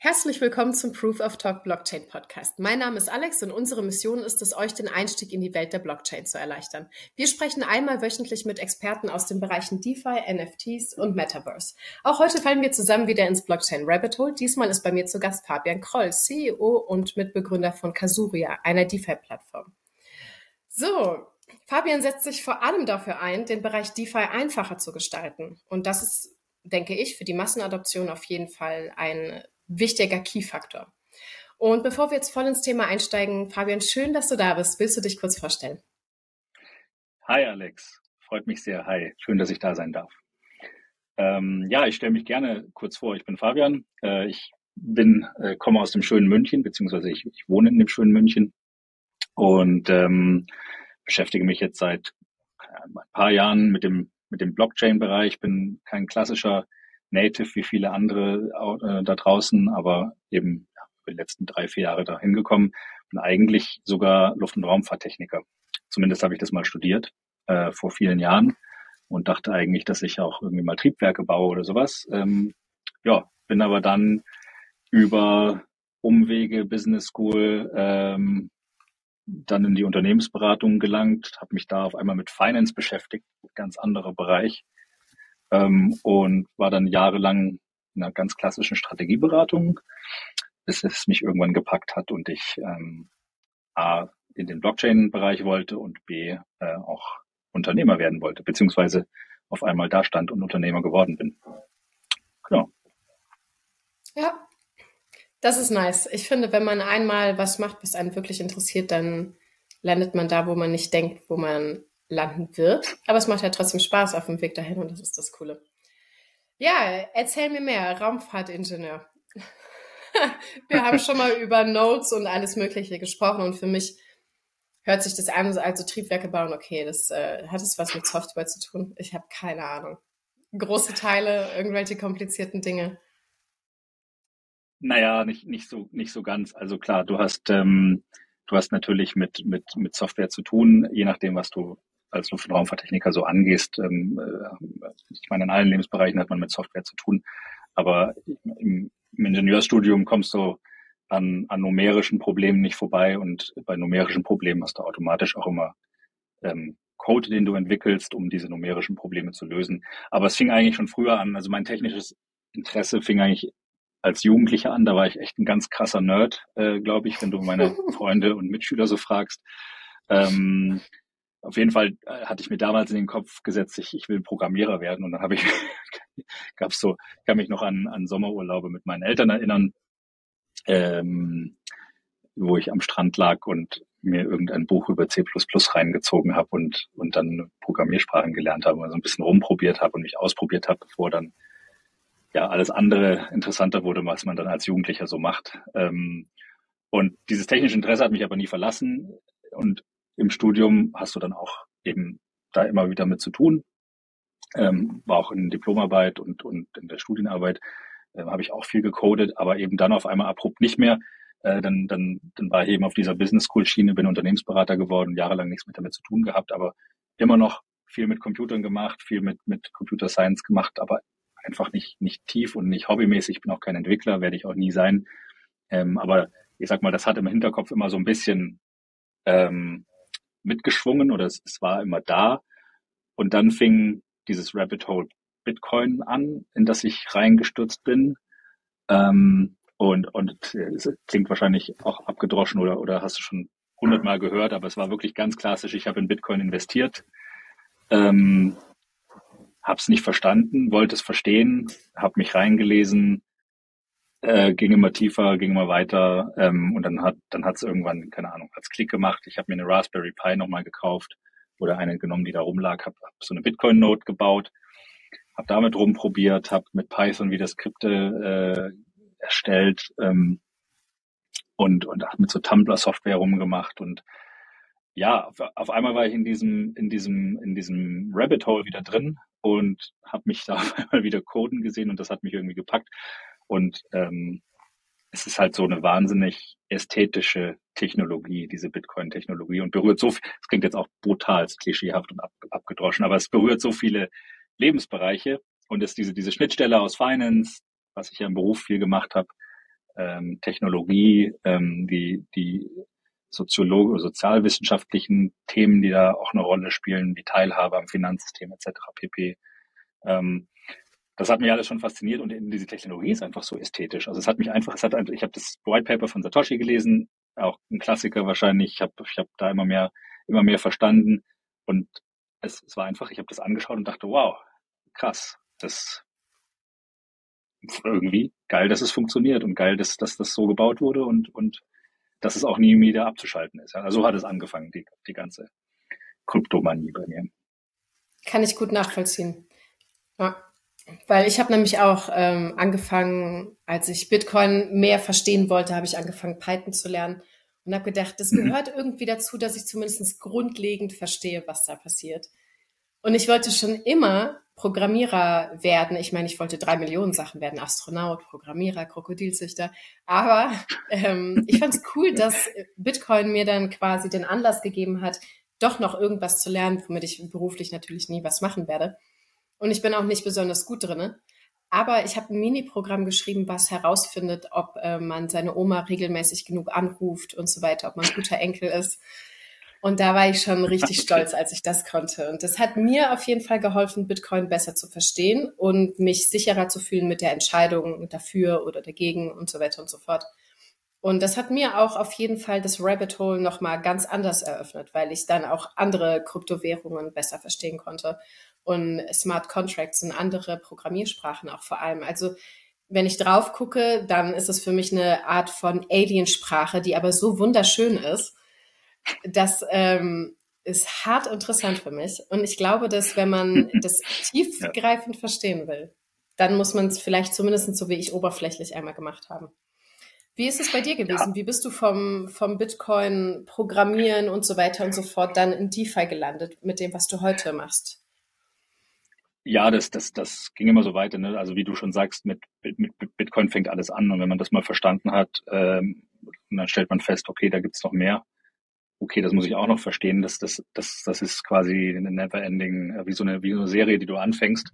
Herzlich willkommen zum Proof of Talk Blockchain Podcast. Mein Name ist Alex und unsere Mission ist es, euch den Einstieg in die Welt der Blockchain zu erleichtern. Wir sprechen einmal wöchentlich mit Experten aus den Bereichen DeFi, NFTs und Metaverse. Auch heute fallen wir zusammen wieder ins Blockchain Rabbit Hole. Diesmal ist bei mir zu Gast Fabian Kroll, CEO und Mitbegründer von Kasuria, einer DeFi-Plattform. So, Fabian setzt sich vor allem dafür ein, den Bereich DeFi einfacher zu gestalten. Und das ist, denke ich, für die Massenadoption auf jeden Fall ein wichtiger Key-Faktor. Und bevor wir jetzt voll ins Thema einsteigen, Fabian, schön, dass du da bist. Willst du dich kurz vorstellen? Hi Alex, freut mich sehr. Hi, schön, dass ich da sein darf. Ähm, ja, ich stelle mich gerne kurz vor. Ich bin Fabian. Äh, ich bin, äh, komme aus dem schönen München, beziehungsweise ich, ich wohne in dem schönen München und ähm, beschäftige mich jetzt seit ein paar Jahren mit dem mit dem Blockchain-Bereich. Bin kein klassischer Native wie viele andere äh, da draußen, aber eben ja, die letzten drei, vier Jahre da hingekommen. Bin eigentlich sogar Luft- und Raumfahrttechniker. Zumindest habe ich das mal studiert äh, vor vielen Jahren und dachte eigentlich, dass ich auch irgendwie mal Triebwerke baue oder sowas. Ähm, ja, bin aber dann über Umwege, Business School, ähm, dann in die Unternehmensberatung gelangt, habe mich da auf einmal mit Finance beschäftigt, ganz anderer Bereich ähm, und war dann jahrelang in einer ganz klassischen Strategieberatung, bis es mich irgendwann gepackt hat und ich ähm, A in den Blockchain-Bereich wollte und B äh, auch Unternehmer werden wollte, beziehungsweise auf einmal da stand und Unternehmer geworden bin. Genau. Ja, das ist nice. Ich finde, wenn man einmal was macht, was einen wirklich interessiert, dann landet man da, wo man nicht denkt, wo man landen wird. Aber es macht ja trotzdem Spaß auf dem Weg dahin und das ist das Coole. Ja, erzähl mir mehr, Raumfahrtingenieur. Wir haben schon mal über Nodes und alles Mögliche gesprochen und für mich hört sich das an, also Triebwerke bauen, okay, das äh, hat es was mit Software zu tun? Ich habe keine Ahnung. Große Teile, irgendwelche komplizierten Dinge. Naja, nicht, nicht so, nicht so ganz. Also klar, du hast, ähm, du hast natürlich mit, mit, mit Software zu tun, je nachdem, was du als Luft- und Raumfahrttechniker so angehst. Ähm, äh, ich meine, in allen Lebensbereichen hat man mit Software zu tun, aber im, im Ingenieurstudium kommst du an, an numerischen Problemen nicht vorbei und bei numerischen Problemen hast du automatisch auch immer ähm, Code, den du entwickelst, um diese numerischen Probleme zu lösen. Aber es fing eigentlich schon früher an. Also mein technisches Interesse fing eigentlich als Jugendlicher an. Da war ich echt ein ganz krasser Nerd, äh, glaube ich, wenn du meine Freunde und Mitschüler so fragst. Ähm, auf jeden Fall äh, hatte ich mir damals in den Kopf gesetzt, ich, ich will Programmierer werden. Und dann habe ich, gab's so, ich kann mich noch an, an Sommerurlaube mit meinen Eltern erinnern, ähm, wo ich am Strand lag und mir irgendein Buch über C++ reingezogen habe und, und dann Programmiersprachen gelernt habe, also ein bisschen rumprobiert habe und mich ausprobiert habe, bevor dann ja alles andere interessanter wurde, was man dann als Jugendlicher so macht. Ähm, und dieses technische Interesse hat mich aber nie verlassen. Und im Studium hast du dann auch eben da immer wieder mit zu tun. Ähm, war auch in Diplomarbeit und, und in der Studienarbeit äh, habe ich auch viel gecodet, aber eben dann auf einmal abrupt nicht mehr. Äh, dann, dann, dann war ich eben auf dieser Business School Schiene, bin Unternehmensberater geworden, jahrelang nichts mit damit zu tun gehabt, aber immer noch viel mit Computern gemacht, viel mit, mit Computer Science gemacht, aber einfach nicht, nicht tief und nicht hobbymäßig. Ich bin auch kein Entwickler, werde ich auch nie sein. Ähm, aber ich sag mal, das hat im Hinterkopf immer so ein bisschen ähm, mitgeschwungen oder es, es war immer da. Und dann fing dieses Rabbit Hole Bitcoin an, in das ich reingestürzt bin. Ähm, und, und es klingt wahrscheinlich auch abgedroschen oder, oder hast du schon hundertmal gehört, aber es war wirklich ganz klassisch. Ich habe in Bitcoin investiert, ähm, habe es nicht verstanden, wollte es verstehen, habe mich reingelesen, äh, ging immer tiefer, ging immer weiter ähm, und dann hat dann hat es irgendwann keine Ahnung als Klick gemacht. Ich habe mir eine Raspberry Pi nochmal gekauft oder eine genommen, die da rumlag, habe hab so eine Bitcoin Note gebaut, habe damit rumprobiert, habe mit Python wieder Skripte äh, erstellt ähm, und und habe mit so Tumblr Software rumgemacht und ja, auf, auf einmal war ich in diesem in diesem in diesem Rabbit Hole wieder drin und habe mich da auf einmal wieder coden gesehen und das hat mich irgendwie gepackt und ähm, es ist halt so eine wahnsinnig ästhetische Technologie, diese Bitcoin-Technologie und berührt so es klingt jetzt auch brutal, klischeehaft und ab, abgedroschen, aber es berührt so viele Lebensbereiche und es diese, diese Schnittstelle aus Finance, was ich ja im Beruf viel gemacht habe, ähm, Technologie, ähm, die, die Soziologe, sozialwissenschaftlichen Themen, die da auch eine Rolle spielen, wie Teilhabe am Finanzsystem etc. pp. Ähm, das hat mich alles schon fasziniert und diese Technologie ist einfach so ästhetisch. Also es hat mich einfach, es hat, ich habe das White Paper von Satoshi gelesen, auch ein Klassiker wahrscheinlich. Ich habe ich hab da immer mehr, immer mehr verstanden und es, es war einfach, ich habe das angeschaut und dachte, wow, krass, das irgendwie geil, dass es funktioniert und geil, dass, dass das so gebaut wurde und, und dass es auch nie wieder abzuschalten ist. Also so hat es angefangen, die, die ganze Kryptomanie bei mir. Kann ich gut nachvollziehen. Ja. Weil ich habe nämlich auch ähm, angefangen, als ich Bitcoin mehr verstehen wollte, habe ich angefangen, Python zu lernen und habe gedacht, das mhm. gehört irgendwie dazu, dass ich zumindest grundlegend verstehe, was da passiert. Und ich wollte schon immer Programmierer werden. Ich meine, ich wollte drei Millionen Sachen werden, Astronaut, Programmierer, Krokodilzüchter. Aber ähm, ich fand es cool, dass Bitcoin mir dann quasi den Anlass gegeben hat, doch noch irgendwas zu lernen, womit ich beruflich natürlich nie was machen werde. Und ich bin auch nicht besonders gut drin. Aber ich habe ein Mini-Programm geschrieben, was herausfindet, ob äh, man seine Oma regelmäßig genug anruft und so weiter, ob man ein guter Enkel ist. Und da war ich schon richtig stolz, als ich das konnte. Und das hat mir auf jeden Fall geholfen, Bitcoin besser zu verstehen und mich sicherer zu fühlen mit der Entscheidung dafür oder dagegen und so weiter und so fort. Und das hat mir auch auf jeden Fall das Rabbit Hole nochmal ganz anders eröffnet, weil ich dann auch andere Kryptowährungen besser verstehen konnte und Smart Contracts und andere Programmiersprachen auch vor allem. Also wenn ich drauf gucke, dann ist es für mich eine Art von Aliensprache, die aber so wunderschön ist das ähm, ist hart interessant für mich. Und ich glaube, dass wenn man das tiefgreifend ja. verstehen will, dann muss man es vielleicht zumindest so wie ich oberflächlich einmal gemacht haben. Wie ist es bei dir gewesen? Ja. Wie bist du vom, vom Bitcoin Programmieren und so weiter und so fort dann in DeFi gelandet mit dem, was du heute machst? Ja, das, das, das ging immer so weiter. Ne? Also wie du schon sagst, mit, mit Bitcoin fängt alles an. Und wenn man das mal verstanden hat, ähm, dann stellt man fest, okay, da gibt's noch mehr okay, das muss ich auch noch verstehen, das, das, das, das ist quasi eine Never-Ending, äh, wie so eine, wie so eine Serie, die du anfängst.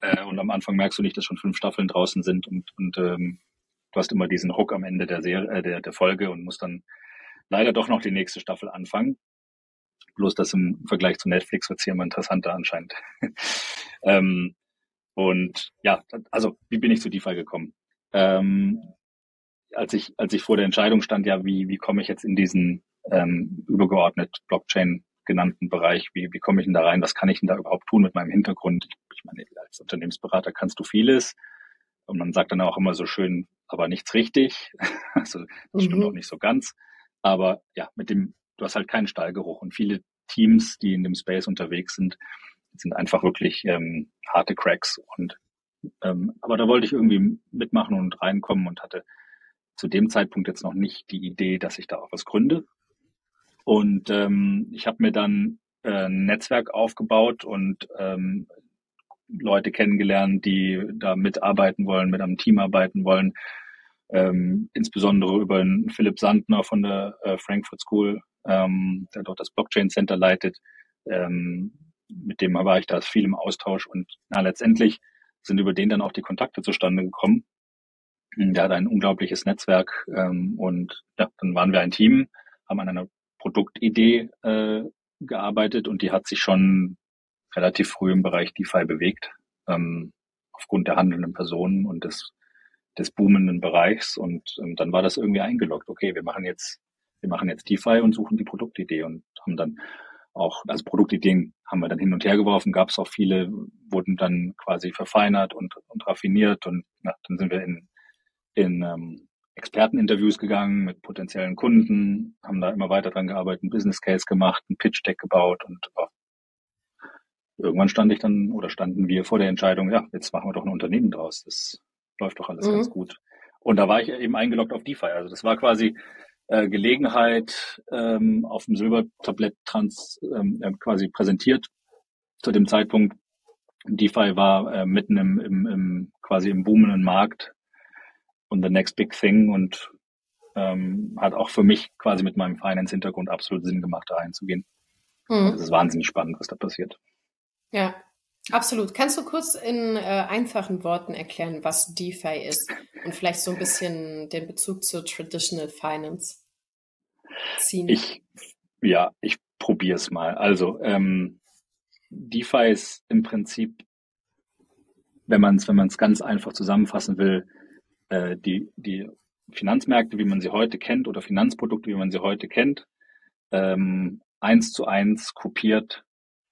Äh, und am Anfang merkst du nicht, dass schon fünf Staffeln draußen sind und, und ähm, du hast immer diesen Hook am Ende der, Serie, äh, der, der Folge und musst dann leider doch noch die nächste Staffel anfangen. Bloß das im Vergleich zu Netflix wird hier immer interessanter anscheinend. ähm, und ja, also wie bin ich zu DeFi gekommen? Ähm, als ich, als ich vor der Entscheidung stand, ja, wie, wie komme ich jetzt in diesen ähm, übergeordnet Blockchain genannten Bereich. Wie, wie komme ich denn da rein? Was kann ich denn da überhaupt tun mit meinem Hintergrund? Ich meine, als Unternehmensberater kannst du vieles. Und man sagt dann auch immer so schön, aber nichts richtig. also das mhm. stimmt auch nicht so ganz. Aber ja, mit dem, du hast halt keinen Stallgeruch. Und viele Teams, die in dem Space unterwegs sind, sind einfach wirklich ähm, harte Cracks. Und ähm, aber da wollte ich irgendwie mitmachen und reinkommen und hatte zu dem Zeitpunkt jetzt noch nicht die Idee, dass ich da auch was gründe, und ähm, ich habe mir dann äh, ein Netzwerk aufgebaut und ähm, Leute kennengelernt, die da mitarbeiten wollen, mit einem Team arbeiten wollen. Ähm, insbesondere über Philipp Sandner von der äh, Frankfurt School, ähm, der dort das Blockchain Center leitet. Ähm, mit dem war ich da viel im Austausch und na, letztendlich sind über den dann auch die Kontakte zustande gekommen. Der hat ein unglaubliches Netzwerk ähm, und ja, dann waren wir ein Team, haben an einer Produktidee äh, gearbeitet und die hat sich schon relativ früh im Bereich DeFi bewegt, ähm, aufgrund der handelnden Personen und des, des boomenden Bereichs. Und ähm, dann war das irgendwie eingeloggt. Okay, wir machen jetzt, wir machen jetzt DeFi und suchen die Produktidee und haben dann auch, also Produktideen haben wir dann hin und her geworfen, gab es auch viele, wurden dann quasi verfeinert und, und raffiniert und na, dann sind wir in, in ähm, Experteninterviews gegangen mit potenziellen Kunden, haben da immer weiter dran gearbeitet, ein Business Case gemacht, ein Pitch Deck gebaut und oh, irgendwann stand ich dann oder standen wir vor der Entscheidung, ja, jetzt machen wir doch ein Unternehmen draus. Das läuft doch alles mhm. ganz gut. Und da war ich eben eingeloggt auf DeFi. Also das war quasi äh, Gelegenheit ähm, auf dem Silbertablett trans ähm, äh, quasi präsentiert zu dem Zeitpunkt. DeFi war äh, mitten im, im, im quasi im boomenden Markt und the next big thing und ähm, hat auch für mich quasi mit meinem Finance-Hintergrund absolut Sinn gemacht, da einzugehen. Mhm. Also es ist wahnsinnig spannend, was da passiert. Ja, Absolut. Kannst du kurz in äh, einfachen Worten erklären, was DeFi ist und vielleicht so ein bisschen den Bezug zur Traditional Finance ziehen? Ich, ja, ich probiere es mal. Also ähm, DeFi ist im Prinzip, wenn man es wenn ganz einfach zusammenfassen will, äh, die die Finanzmärkte, wie man sie heute kennt, oder Finanzprodukte, wie man sie heute kennt, ähm, eins zu eins kopiert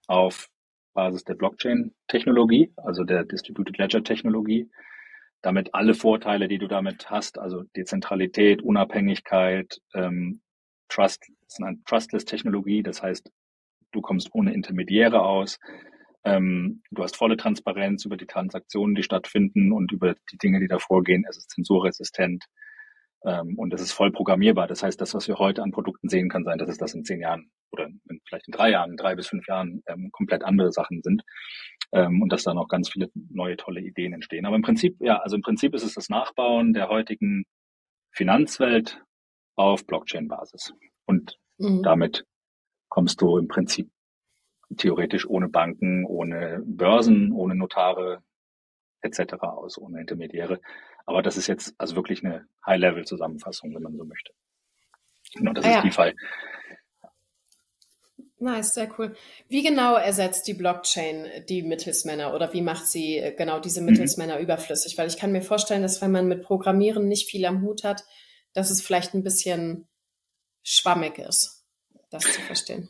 auf Basis der Blockchain-Technologie, also der Distributed Ledger-Technologie. Damit alle Vorteile, die du damit hast, also Dezentralität, Unabhängigkeit, ähm, Trust, das ist eine Trustless-Technologie, das heißt, du kommst ohne Intermediäre aus, ähm, du hast volle Transparenz über die Transaktionen, die stattfinden und über die Dinge, die da vorgehen. Es ist zensurresistent ähm, und es ist voll programmierbar. Das heißt, das, was wir heute an Produkten sehen, kann sein, dass es das in zehn Jahren oder in, vielleicht in drei Jahren, drei bis fünf Jahren ähm, komplett andere Sachen sind ähm, und dass da noch ganz viele neue tolle Ideen entstehen. Aber im Prinzip, ja, also im Prinzip ist es das Nachbauen der heutigen Finanzwelt auf Blockchain-Basis. Und mhm. damit kommst du im Prinzip theoretisch ohne Banken, ohne Börsen, ohne Notare etc. aus, ohne Intermediäre. Aber das ist jetzt also wirklich eine High-Level-Zusammenfassung, wenn man so möchte. Genau, das ah, ist ja. DeFi. Nice, sehr cool. Wie genau ersetzt die Blockchain die Mittelsmänner oder wie macht sie äh, genau diese mhm. Mittelsmänner mhm. überflüssig? Weil ich kann mir vorstellen, dass wenn man mit Programmieren nicht viel am Hut hat, dass es vielleicht ein bisschen schwammig ist, das zu verstehen.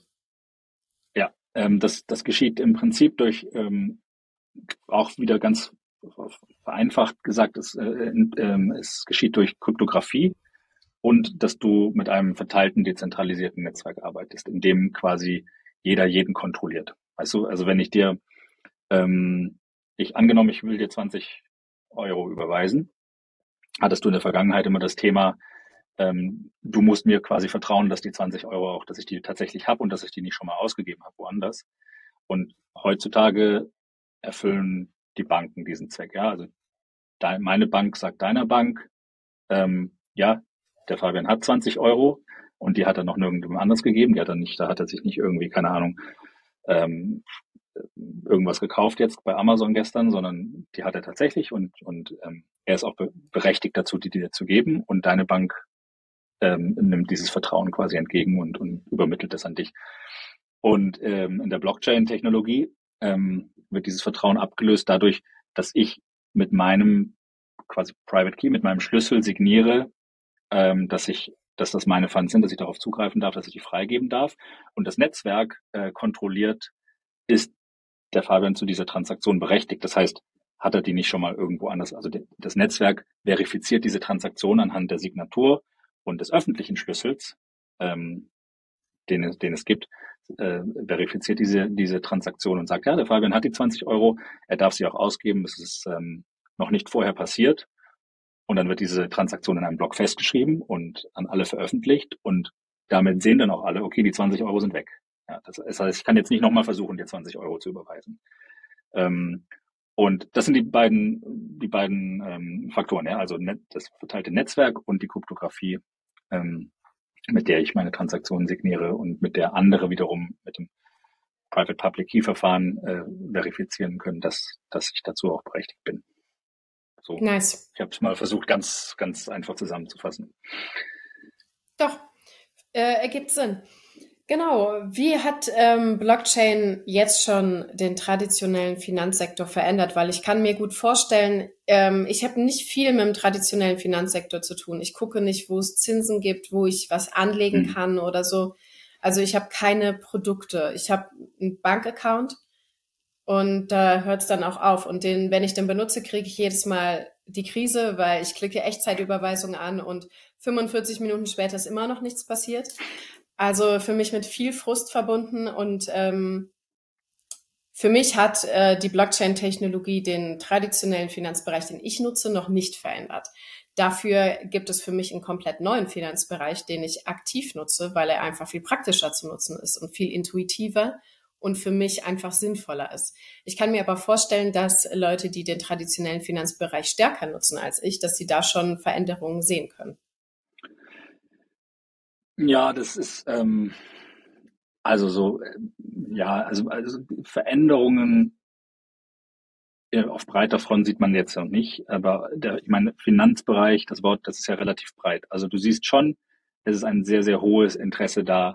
Ja, ähm, das, das geschieht im Prinzip durch ähm, auch wieder ganz vereinfacht gesagt, es, äh, äh, es geschieht durch Kryptographie und dass du mit einem verteilten, dezentralisierten Netzwerk arbeitest, in dem quasi jeder jeden kontrolliert. Weißt du, also wenn ich dir, ähm, ich angenommen, ich will dir 20 Euro überweisen, hattest du in der Vergangenheit immer das Thema, ähm, du musst mir quasi vertrauen, dass die 20 Euro auch, dass ich die tatsächlich habe und dass ich die nicht schon mal ausgegeben habe woanders. Und heutzutage erfüllen die Banken diesen Zweck. Ja, also dein, meine Bank sagt deiner Bank, ähm, ja, der Fabian hat 20 Euro und die hat er noch nirgendwo anders gegeben. Die hat er nicht, da hat er sich nicht irgendwie, keine Ahnung, ähm, irgendwas gekauft jetzt bei Amazon gestern, sondern die hat er tatsächlich und, und ähm, er ist auch be berechtigt dazu, die dir zu geben und deine Bank ähm, nimmt dieses Vertrauen quasi entgegen und, und übermittelt es an dich. Und ähm, in der Blockchain-Technologie ähm, wird dieses Vertrauen abgelöst dadurch, dass ich mit meinem quasi Private Key, mit meinem Schlüssel signiere, ähm, dass ich, dass das meine Funds sind, dass ich darauf zugreifen darf, dass ich die freigeben darf. Und das Netzwerk äh, kontrolliert, ist der Fabian zu dieser Transaktion berechtigt. Das heißt, hat er die nicht schon mal irgendwo anders? Also das Netzwerk verifiziert diese Transaktion anhand der Signatur und des öffentlichen Schlüssels, ähm, den, den es gibt, äh, verifiziert diese, diese Transaktion und sagt, ja, der Fabian hat die 20 Euro, er darf sie auch ausgeben, es ist ähm, noch nicht vorher passiert und dann wird diese Transaktion in einem Blog festgeschrieben und an alle veröffentlicht und damit sehen dann auch alle, okay, die 20 Euro sind weg. Ja, das, das heißt, ich kann jetzt nicht nochmal versuchen, dir 20 Euro zu überweisen. Ähm, und das sind die beiden, die beiden ähm, Faktoren, ja, also das verteilte Netzwerk und die Kryptographie, ähm, mit der ich meine Transaktionen signiere und mit der andere wiederum mit dem Private Public Key Verfahren äh, verifizieren können, dass, dass ich dazu auch berechtigt bin. So. Nice. Ich habe es mal versucht, ganz, ganz einfach zusammenzufassen. Doch, äh, ergibt Sinn. Genau. Wie hat ähm, Blockchain jetzt schon den traditionellen Finanzsektor verändert? Weil ich kann mir gut vorstellen, ähm, ich habe nicht viel mit dem traditionellen Finanzsektor zu tun. Ich gucke nicht, wo es Zinsen gibt, wo ich was anlegen mhm. kann oder so. Also ich habe keine Produkte. Ich habe einen Bankaccount und da hört es dann auch auf. Und den, wenn ich den benutze, kriege ich jedes Mal die Krise, weil ich klicke Echtzeitüberweisung an und 45 Minuten später ist immer noch nichts passiert. Also für mich mit viel Frust verbunden und ähm, für mich hat äh, die Blockchain-Technologie den traditionellen Finanzbereich, den ich nutze, noch nicht verändert. Dafür gibt es für mich einen komplett neuen Finanzbereich, den ich aktiv nutze, weil er einfach viel praktischer zu nutzen ist und viel intuitiver und für mich einfach sinnvoller ist. Ich kann mir aber vorstellen, dass Leute, die den traditionellen Finanzbereich stärker nutzen als ich, dass sie da schon Veränderungen sehen können. Ja, das ist ähm, also so, äh, ja, also, also Veränderungen auf breiter Front sieht man jetzt noch nicht, aber der, ich meine, Finanzbereich, das Wort, das ist ja relativ breit. Also du siehst schon, es ist ein sehr, sehr hohes Interesse da,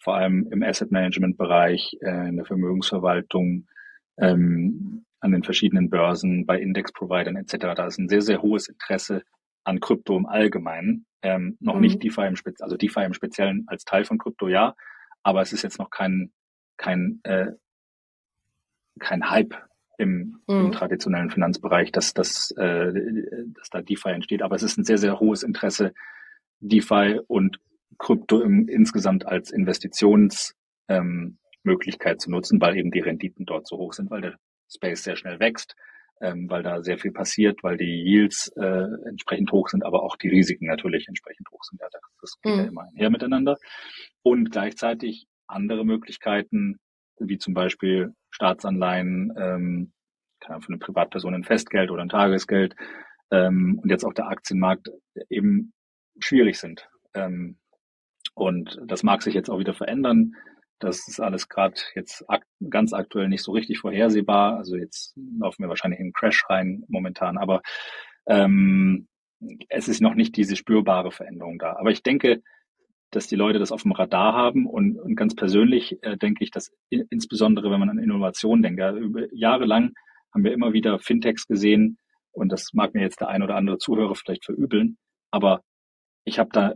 vor allem im Asset Management Bereich, äh, in der Vermögensverwaltung, ähm, an den verschiedenen Börsen, bei Index-Providern etc. Da ist ein sehr, sehr hohes Interesse an Krypto im Allgemeinen. Ähm, noch mhm. nicht DeFi im Speziellen, also DeFi im Speziellen als Teil von Krypto, ja, aber es ist jetzt noch kein, kein, äh, kein Hype im, mhm. im traditionellen Finanzbereich, dass, dass, äh, dass da DeFi entsteht. Aber es ist ein sehr, sehr hohes Interesse, DeFi und Krypto im, insgesamt als Investitionsmöglichkeit ähm, zu nutzen, weil eben die Renditen dort so hoch sind, weil der Space sehr schnell wächst, ähm, weil da sehr viel passiert, weil die Yields äh, entsprechend hoch sind, aber auch die Risiken natürlich entsprechend hoch sind. Ja, das geht mhm. ja immer einher miteinander. Und gleichzeitig andere Möglichkeiten, wie zum Beispiel Staatsanleihen, ähm, kann für eine Privatperson ein Festgeld oder ein Tagesgeld ähm, und jetzt auch der Aktienmarkt eben schwierig sind. Ähm, und das mag sich jetzt auch wieder verändern. Das ist alles gerade jetzt ak ganz aktuell nicht so richtig vorhersehbar. Also jetzt laufen wir wahrscheinlich in einen Crash rein momentan, aber ähm, es ist noch nicht diese spürbare Veränderung da. Aber ich denke, dass die Leute das auf dem Radar haben. Und, und ganz persönlich äh, denke ich, dass in, insbesondere wenn man an Innovation denkt, ja, über jahrelang haben wir immer wieder Fintechs gesehen. Und das mag mir jetzt der ein oder andere Zuhörer vielleicht verübeln, aber ich habe da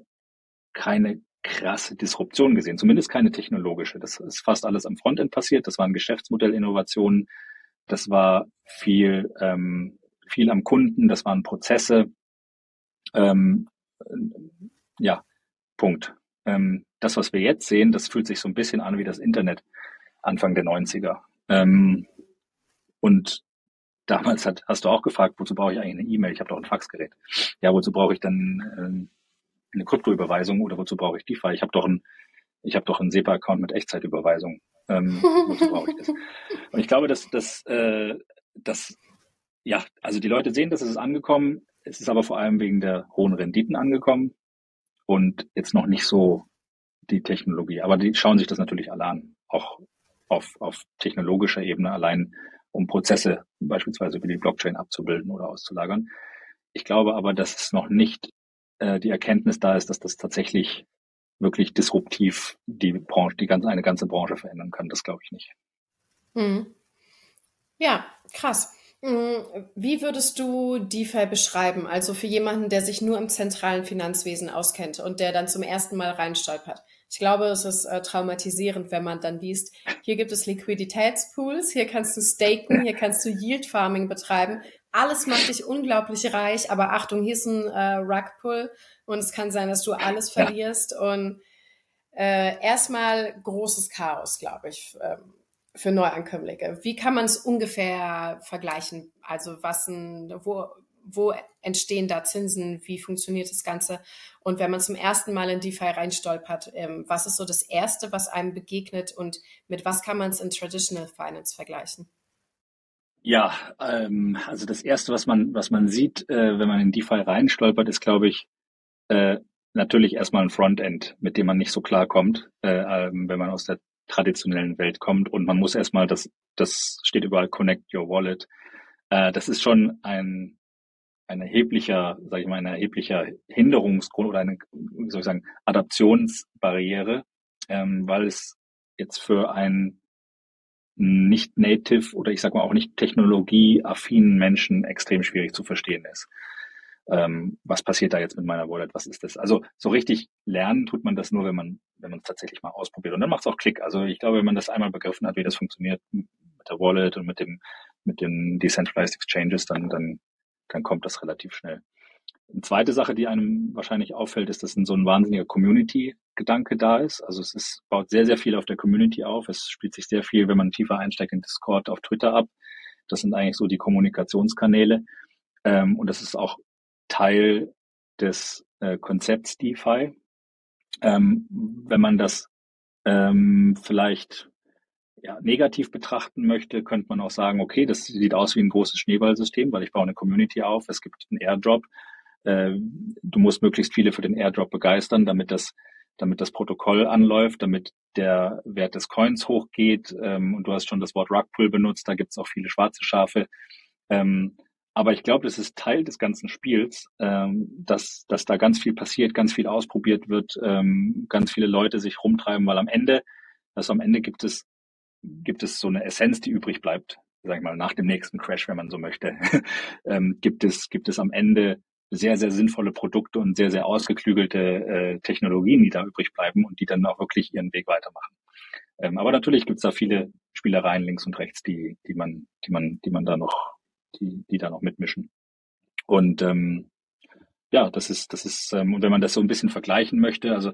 keine krasse Disruption gesehen, zumindest keine technologische. Das ist fast alles am Frontend passiert. Das waren Geschäftsmodellinnovationen, das war viel, ähm, viel am Kunden, das waren Prozesse. Ähm, ja, Punkt. Ähm, das, was wir jetzt sehen, das fühlt sich so ein bisschen an wie das Internet Anfang der 90er. Ähm, und damals hat, hast du auch gefragt, wozu brauche ich eigentlich eine E-Mail? Ich habe doch ein Faxgerät. Ja, wozu brauche ich dann ähm, eine Kryptoüberweisung oder wozu brauche ich DeFi? Ich habe doch ein, ich habe doch einen SEPA-Account mit Echtzeitüberweisung. Ähm, wozu brauche ich das? Und ich glaube, dass, dass, äh, dass, ja, also die Leute sehen, dass es ist angekommen. Es ist aber vor allem wegen der hohen Renditen angekommen und jetzt noch nicht so die Technologie. Aber die schauen sich das natürlich alle an, auch auf, auf technologischer Ebene allein, um Prozesse beispielsweise über die Blockchain abzubilden oder auszulagern. Ich glaube aber, dass es noch nicht äh, die Erkenntnis da ist, dass das tatsächlich wirklich disruptiv die Branche, die ganze, eine ganze Branche verändern kann. Das glaube ich nicht. Mhm. Ja, krass. Hm, wie würdest du DeFi beschreiben? Also für jemanden, der sich nur im zentralen Finanzwesen auskennt und der dann zum ersten Mal reinstolpert. Ich glaube, es ist äh, traumatisierend, wenn man dann liest, hier gibt es Liquiditätspools, hier kannst du staken, hier kannst du Yield Farming betreiben. Alles macht dich unglaublich reich, aber Achtung, hier ist ein äh, Rugpull und es kann sein, dass du alles verlierst ja. und äh, erstmal großes Chaos, glaube ich. Ähm, für Neuankömmlinge. Wie kann man es ungefähr vergleichen? Also was ein, wo, wo entstehen da Zinsen? Wie funktioniert das Ganze? Und wenn man zum ersten Mal in DeFi reinstolpert, ähm, was ist so das Erste, was einem begegnet und mit was kann man es in Traditional Finance vergleichen? Ja, ähm, also das Erste, was man, was man sieht, äh, wenn man in DeFi reinstolpert, ist, glaube ich, äh, natürlich erstmal ein Frontend, mit dem man nicht so klarkommt, äh, ähm, wenn man aus der traditionellen Welt kommt und man muss erstmal, das, das steht überall, connect your wallet. Äh, das ist schon ein, ein erheblicher, sage ich mal, ein erheblicher Hinderungsgrund oder eine, wie soll ich sagen, Adaptionsbarriere, ähm, weil es jetzt für einen nicht native oder ich sag mal auch nicht technologieaffinen Menschen extrem schwierig zu verstehen ist ähm, was passiert da jetzt mit meiner Wallet, was ist das? Also so richtig lernen tut man das nur, wenn man wenn man es tatsächlich mal ausprobiert. Und dann macht es auch Klick. Also ich glaube, wenn man das einmal begriffen hat, wie das funktioniert mit der Wallet und mit dem mit den Decentralized Exchanges, dann dann dann kommt das relativ schnell. Eine zweite Sache, die einem wahrscheinlich auffällt, ist, dass so ein wahnsinniger Community-Gedanke da ist. Also es ist, baut sehr, sehr viel auf der Community auf. Es spielt sich sehr viel, wenn man tiefer einsteigt in Discord, auf Twitter ab. Das sind eigentlich so die Kommunikationskanäle. Ähm, und das ist auch Teil des äh, Konzepts DeFi. Ähm, wenn man das ähm, vielleicht ja, negativ betrachten möchte, könnte man auch sagen, okay, das sieht aus wie ein großes Schneeballsystem, weil ich baue eine Community auf, es gibt einen Airdrop. Äh, du musst möglichst viele für den Airdrop begeistern, damit das, damit das Protokoll anläuft, damit der Wert des Coins hochgeht. Ähm, und du hast schon das Wort Rugpull benutzt, da gibt es auch viele schwarze Schafe. Ähm, aber ich glaube, das ist Teil des ganzen Spiels, ähm, dass, dass da ganz viel passiert, ganz viel ausprobiert wird, ähm, ganz viele Leute sich rumtreiben, weil am Ende, also am Ende gibt es, gibt es so eine Essenz, die übrig bleibt, sag ich mal, nach dem nächsten Crash, wenn man so möchte, ähm, gibt es, gibt es am Ende sehr, sehr sinnvolle Produkte und sehr, sehr ausgeklügelte äh, Technologien, die da übrig bleiben und die dann auch wirklich ihren Weg weitermachen. Ähm, aber natürlich gibt es da viele Spielereien links und rechts, die, die man, die man, die man da noch, die, die da noch mitmischen. Und ähm, ja, das ist, das ist, ähm, und wenn man das so ein bisschen vergleichen möchte, also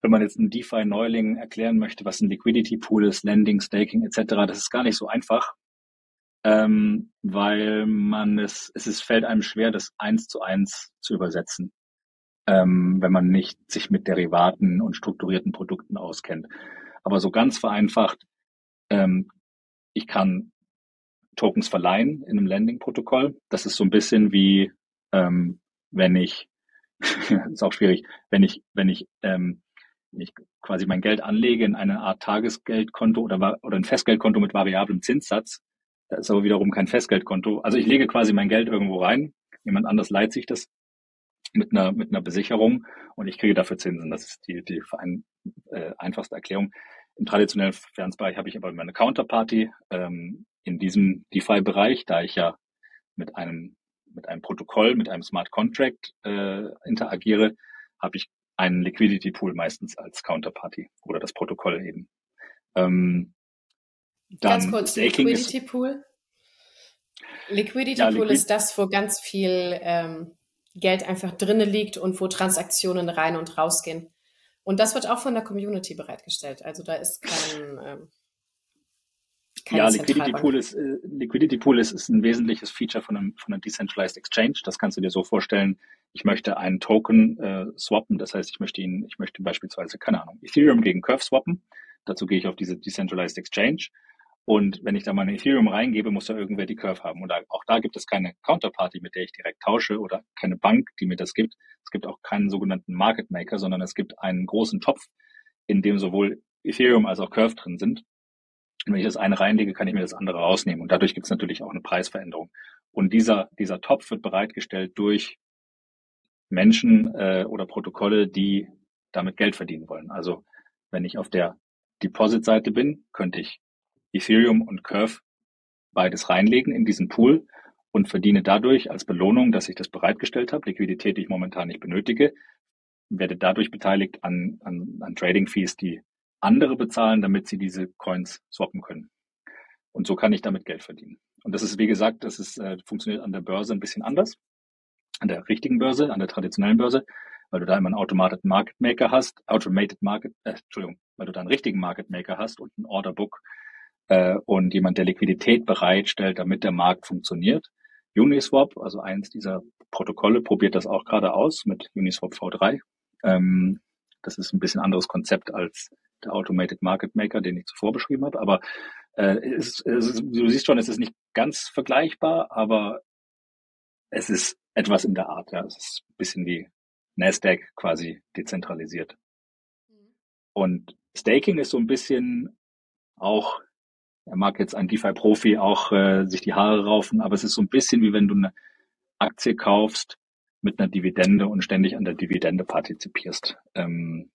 wenn man jetzt einen DeFi-Neuling erklären möchte, was ein Liquidity Pool ist, Lending, Staking etc., das ist gar nicht so einfach, ähm, weil man es, es ist, fällt einem schwer, das eins zu eins zu übersetzen, ähm, wenn man nicht sich mit Derivaten und strukturierten Produkten auskennt. Aber so ganz vereinfacht, ähm, ich kann Tokens verleihen in einem Landing-Protokoll. Das ist so ein bisschen wie, ähm, wenn ich, ist auch schwierig, wenn ich, wenn ich, ähm, wenn ich quasi mein Geld anlege in eine Art Tagesgeldkonto oder, oder ein Festgeldkonto mit variablem Zinssatz, das ist aber wiederum kein Festgeldkonto. Also ich lege quasi mein Geld irgendwo rein, jemand anders leiht sich das mit einer, mit einer Besicherung und ich kriege dafür Zinsen. Das ist die, die ein, äh, einfachste Erklärung. Im traditionellen Finanzbereich habe ich aber meine Counterparty ähm, in diesem DeFi-Bereich, da ich ja mit einem mit einem Protokoll, mit einem Smart Contract äh, interagiere, habe ich einen Liquidity Pool meistens als Counterparty oder das Protokoll eben. Ähm, dann ganz kurz, Liquidity Pool. Liquidity ja, Pool Liquid ist das, wo ganz viel ähm, Geld einfach drinnen liegt und wo Transaktionen rein und rausgehen. Und das wird auch von der Community bereitgestellt. Also da ist kein, ähm, ja, Liquidity Pool ist äh, Liquidity Pool ist, ist ein wesentliches Feature von einem, von einem Decentralized Exchange. Das kannst du dir so vorstellen. Ich möchte einen Token äh, swappen. Das heißt, ich möchte ihn, ich möchte beispielsweise keine Ahnung Ethereum gegen Curve swappen. Dazu gehe ich auf diese Decentralized Exchange und wenn ich da meine Ethereum reingebe, muss da irgendwer die Curve haben. Und auch da gibt es keine Counterparty, mit der ich direkt tausche oder keine Bank, die mir das gibt. Es gibt auch keinen sogenannten Market Maker, sondern es gibt einen großen Topf, in dem sowohl Ethereum als auch Curve drin sind. Und wenn ich das eine reinlege, kann ich mir das andere rausnehmen. Und dadurch gibt es natürlich auch eine Preisveränderung. Und dieser, dieser Topf wird bereitgestellt durch Menschen äh, oder Protokolle, die damit Geld verdienen wollen. Also wenn ich auf der Deposit-Seite bin, könnte ich Ethereum und Curve beides reinlegen in diesen Pool und verdiene dadurch als Belohnung, dass ich das bereitgestellt habe, Liquidität, die ich momentan nicht benötige, werde dadurch beteiligt an, an, an Trading-Fees, die andere bezahlen, damit sie diese Coins swappen können. Und so kann ich damit Geld verdienen. Und das ist, wie gesagt, das ist, äh, funktioniert an der Börse ein bisschen anders, an der richtigen Börse, an der traditionellen Börse, weil du da immer einen Automated Market Maker hast, Automated Market, äh, Entschuldigung, weil du da einen richtigen Market Maker hast und ein Order Book, äh, und jemand, der Liquidität bereitstellt, damit der Markt funktioniert. Uniswap, also eins dieser Protokolle, probiert das auch gerade aus mit Uniswap V3. Ähm, das ist ein bisschen anderes Konzept als der Automated Market Maker, den ich zuvor beschrieben habe. Aber äh, es, es, du siehst schon, es ist nicht ganz vergleichbar, aber es ist etwas in der Art. Ja. Es ist ein bisschen wie Nasdaq quasi dezentralisiert. Mhm. Und Staking ist so ein bisschen auch er mag jetzt ein DeFi-Profi auch äh, sich die Haare raufen, aber es ist so ein bisschen wie wenn du eine Aktie kaufst mit einer Dividende und ständig an der Dividende partizipierst. Ähm,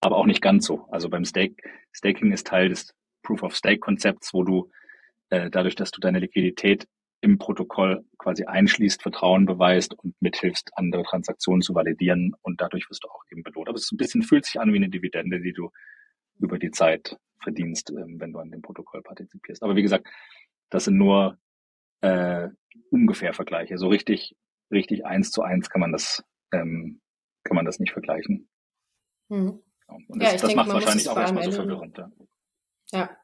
aber auch nicht ganz so. Also beim Stake, Staking ist Teil des Proof-of-Stake-Konzepts, wo du äh, dadurch, dass du deine Liquidität im Protokoll quasi einschließt, Vertrauen beweist und mithilfst, andere Transaktionen zu validieren und dadurch wirst du auch eben belohnt. Aber es ist ein bisschen fühlt sich an wie eine Dividende, die du über die Zeit verdienst, ähm, wenn du an dem Protokoll partizipierst. Aber wie gesagt, das sind nur äh, ungefähr Vergleiche. So richtig, richtig eins zu eins kann man das, ähm, kann man das nicht vergleichen. Hm. Und das, ja, das macht wahrscheinlich auch erstmal so verwirrend. Ja. ja.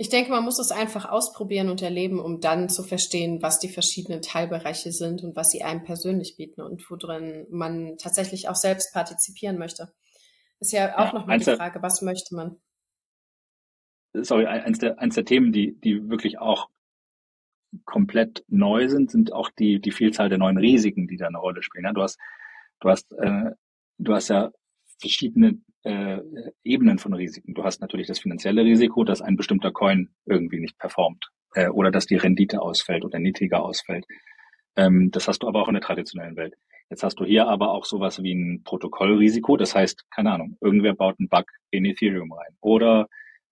Ich denke, man muss es einfach ausprobieren und erleben, um dann zu verstehen, was die verschiedenen Teilbereiche sind und was sie einem persönlich bieten und worin man tatsächlich auch selbst partizipieren möchte. Ist ja auch ja, nochmal die Frage, was möchte man? Sorry, eins der, eins der Themen, die, die wirklich auch komplett neu sind, sind auch die, die Vielzahl der neuen Risiken, die da eine Rolle spielen. Ja, du hast, du hast, äh, du hast ja verschiedene äh, Ebenen von Risiken. Du hast natürlich das finanzielle Risiko, dass ein bestimmter Coin irgendwie nicht performt äh, oder dass die Rendite ausfällt oder niedriger ausfällt. Ähm, das hast du aber auch in der traditionellen Welt. Jetzt hast du hier aber auch sowas wie ein Protokollrisiko. Das heißt, keine Ahnung, irgendwer baut einen Bug in Ethereum rein. Oder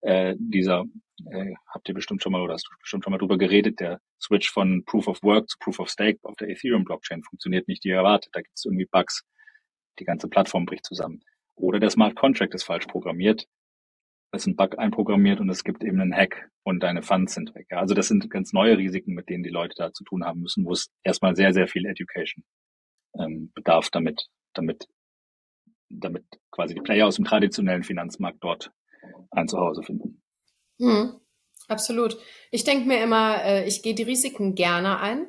äh, dieser, äh, habt ihr bestimmt schon mal oder hast du bestimmt schon mal drüber geredet, der Switch von Proof of Work zu Proof of Stake auf der Ethereum-Blockchain funktioniert nicht, wie erwartet. Da gibt es irgendwie Bugs. Die ganze Plattform bricht zusammen. Oder der Smart Contract ist falsch programmiert. Es ist ein Bug einprogrammiert und es gibt eben einen Hack und deine Funds sind weg. Also das sind ganz neue Risiken, mit denen die Leute da zu tun haben müssen, wo es erstmal sehr, sehr viel Education ähm, bedarf, damit, damit, damit quasi die Player aus dem traditionellen Finanzmarkt dort ein Zuhause finden. Hm, absolut. Ich denke mir immer, äh, ich gehe die Risiken gerne ein,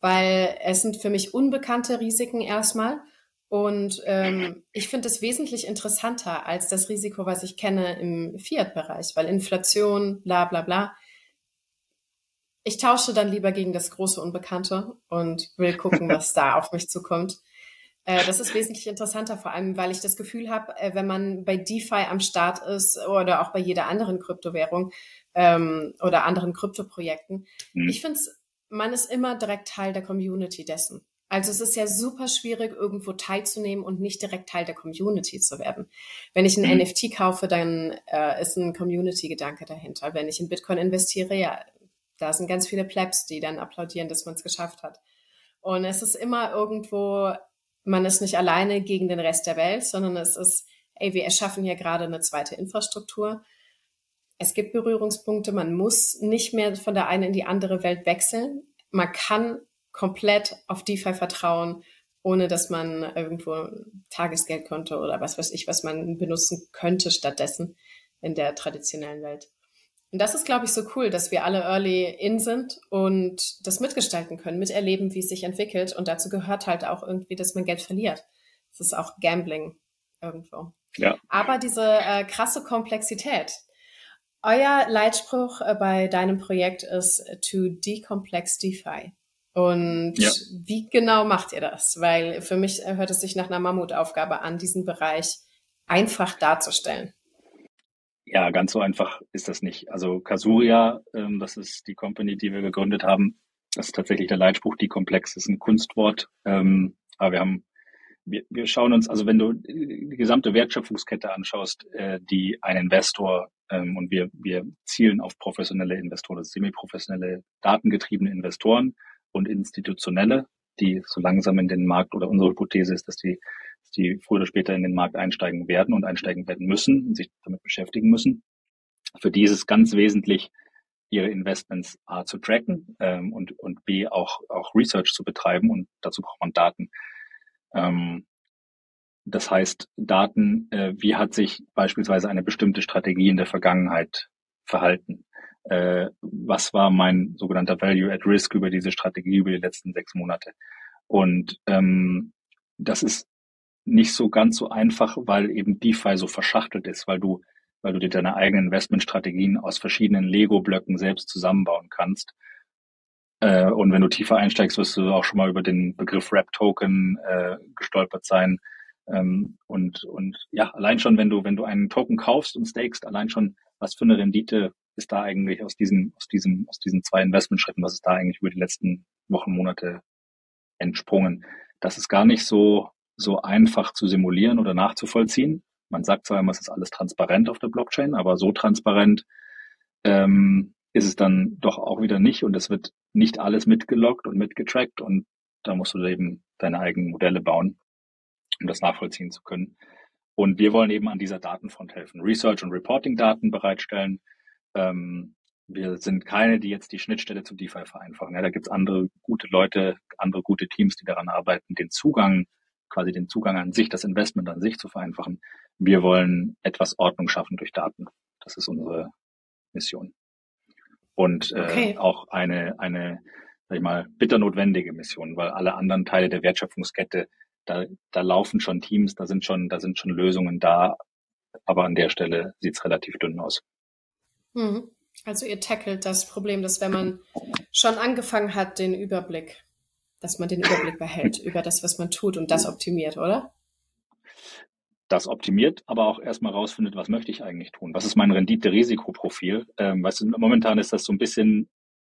weil es sind für mich unbekannte Risiken erstmal. Und ähm, ich finde es wesentlich interessanter als das Risiko, was ich kenne im Fiat-Bereich, weil Inflation, bla bla bla. Ich tausche dann lieber gegen das große Unbekannte und will gucken, was da auf mich zukommt. Äh, das ist wesentlich interessanter, vor allem, weil ich das Gefühl habe, äh, wenn man bei DeFi am Start ist oder auch bei jeder anderen Kryptowährung ähm, oder anderen Kryptoprojekten, mhm. ich finde man ist immer direkt Teil der Community dessen. Also es ist ja super schwierig, irgendwo teilzunehmen und nicht direkt Teil der Community zu werden. Wenn ich ein mhm. NFT kaufe, dann äh, ist ein Community-Gedanke dahinter. Wenn ich in Bitcoin investiere, ja, da sind ganz viele Plebs, die dann applaudieren, dass man es geschafft hat. Und es ist immer irgendwo, man ist nicht alleine gegen den Rest der Welt, sondern es ist, ey, wir erschaffen hier gerade eine zweite Infrastruktur. Es gibt Berührungspunkte, man muss nicht mehr von der einen in die andere Welt wechseln. Man kann komplett auf DeFi vertrauen, ohne dass man irgendwo Tagesgeldkonto oder was weiß ich, was man benutzen könnte stattdessen in der traditionellen Welt. Und das ist, glaube ich, so cool, dass wir alle early in sind und das mitgestalten können, miterleben, wie es sich entwickelt. Und dazu gehört halt auch irgendwie, dass man Geld verliert. Das ist auch Gambling irgendwo. Ja. Aber diese äh, krasse Komplexität. Euer Leitspruch äh, bei deinem Projekt ist to decomplex DeFi. Und ja. wie genau macht ihr das? Weil für mich hört es sich nach einer Mammutaufgabe an, diesen Bereich einfach darzustellen. Ja, ganz so einfach ist das nicht. Also Kasuria, ähm, das ist die Company, die wir gegründet haben. Das ist tatsächlich der Leitspruch, die komplex ist ein Kunstwort. Ähm, aber wir haben, wir, wir schauen uns, also wenn du die gesamte Wertschöpfungskette anschaust, äh, die ein Investor ähm, und wir, wir zielen auf professionelle Investoren, semi-professionelle, datengetriebene Investoren, und institutionelle, die so langsam in den Markt oder unsere Hypothese ist, dass die, die früher oder später in den Markt einsteigen werden und einsteigen werden müssen und sich damit beschäftigen müssen. Für die ist es ganz wesentlich, ihre Investments A zu tracken ähm, und, und B auch, auch Research zu betreiben und dazu braucht man Daten. Ähm, das heißt, Daten, äh, wie hat sich beispielsweise eine bestimmte Strategie in der Vergangenheit verhalten? äh, was war mein sogenannter Value at Risk über diese Strategie über die letzten sechs Monate. Und ähm, das ist nicht so ganz so einfach, weil eben DeFi so verschachtelt ist, weil du, weil du dir deine eigenen Investmentstrategien aus verschiedenen Lego-Blöcken selbst zusammenbauen kannst. Äh, und wenn du tiefer einsteigst, wirst du auch schon mal über den Begriff Wrap-Token äh, gestolpert sein. Ähm, und, und ja, allein schon, wenn du, wenn du einen Token kaufst und stakest, allein schon, was für eine Rendite ist da eigentlich aus diesen, aus diesen, aus diesen zwei Investmentschritten, was ist da eigentlich über die letzten Wochen, Monate entsprungen? Das ist gar nicht so, so einfach zu simulieren oder nachzuvollziehen. Man sagt zwar immer, es ist alles transparent auf der Blockchain, aber so transparent ähm, ist es dann doch auch wieder nicht und es wird nicht alles mitgeloggt und mitgetrackt und da musst du eben deine eigenen Modelle bauen, um das nachvollziehen zu können. Und wir wollen eben an dieser Datenfront helfen, Research- und Reporting-Daten bereitstellen, ähm, wir sind keine, die jetzt die Schnittstelle zu DeFi vereinfachen. Ja, da gibt's andere gute Leute, andere gute Teams, die daran arbeiten, den Zugang, quasi den Zugang an sich, das Investment an sich zu vereinfachen. Wir wollen etwas Ordnung schaffen durch Daten. Das ist unsere Mission. Und äh, okay. auch eine, eine, sag ich mal, bitter notwendige Mission, weil alle anderen Teile der Wertschöpfungskette, da, da laufen schon Teams, da sind schon, da sind schon Lösungen da, aber an der Stelle sieht's relativ dünn aus. Mhm. Also ihr tackelt das Problem, dass wenn man schon angefangen hat, den Überblick, dass man den Überblick behält über das, was man tut und das optimiert, oder? Das optimiert, aber auch erstmal rausfindet, was möchte ich eigentlich tun? Was ist mein Rendite-Risikoprofil? Ähm, weißt du, momentan ist das so ein bisschen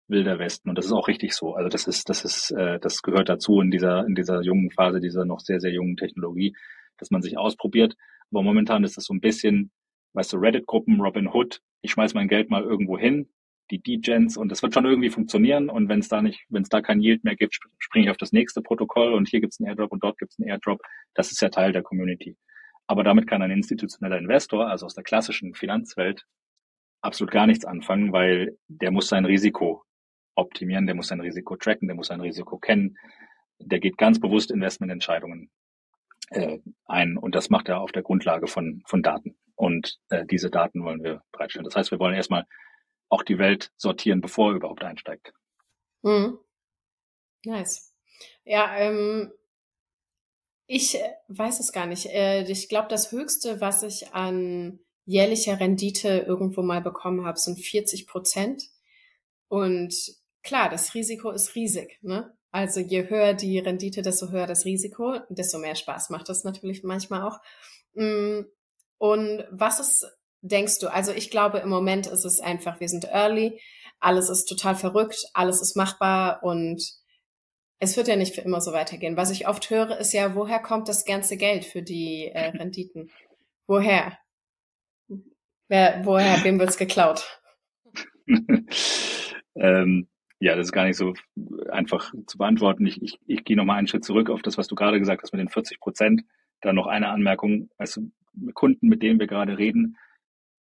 wilder Westen und das ist auch richtig so. Also das ist, das ist, äh, das gehört dazu in dieser in dieser jungen Phase dieser noch sehr sehr jungen Technologie, dass man sich ausprobiert. Aber momentan ist das so ein bisschen, weißt du, Reddit-Gruppen, Robin Hood. Ich schmeiß mein Geld mal irgendwo hin, die Degens und das wird schon irgendwie funktionieren. Und wenn es da nicht, wenn es da kein Yield mehr gibt, springe ich auf das nächste Protokoll und hier gibt es einen Airdrop und dort gibt es einen Airdrop. Das ist ja Teil der Community. Aber damit kann ein institutioneller Investor, also aus der klassischen Finanzwelt, absolut gar nichts anfangen, weil der muss sein Risiko optimieren, der muss sein Risiko tracken, der muss sein Risiko kennen. Der geht ganz bewusst Investmententscheidungen äh, ein und das macht er auf der Grundlage von, von Daten. Und äh, diese Daten wollen wir bereitstellen. Das heißt, wir wollen erstmal auch die Welt sortieren, bevor er überhaupt einsteigt. Mhm. Nice. Ja, ähm, ich äh, weiß es gar nicht. Äh, ich glaube, das Höchste, was ich an jährlicher Rendite irgendwo mal bekommen habe, sind 40 Prozent. Und klar, das Risiko ist riesig. Ne? Also je höher die Rendite, desto höher das Risiko, desto mehr Spaß macht das natürlich manchmal auch. Mm, und was ist, denkst du? Also ich glaube, im Moment ist es einfach, wir sind early, alles ist total verrückt, alles ist machbar und es wird ja nicht für immer so weitergehen. Was ich oft höre, ist ja, woher kommt das ganze Geld für die äh, Renditen? Woher? Wer, woher, wem wird's geklaut? ähm, ja, das ist gar nicht so einfach zu beantworten. Ich, ich, ich gehe nochmal einen Schritt zurück auf das, was du gerade gesagt hast mit den 40 Prozent. Da noch eine Anmerkung. Also Kunden, mit denen wir gerade reden,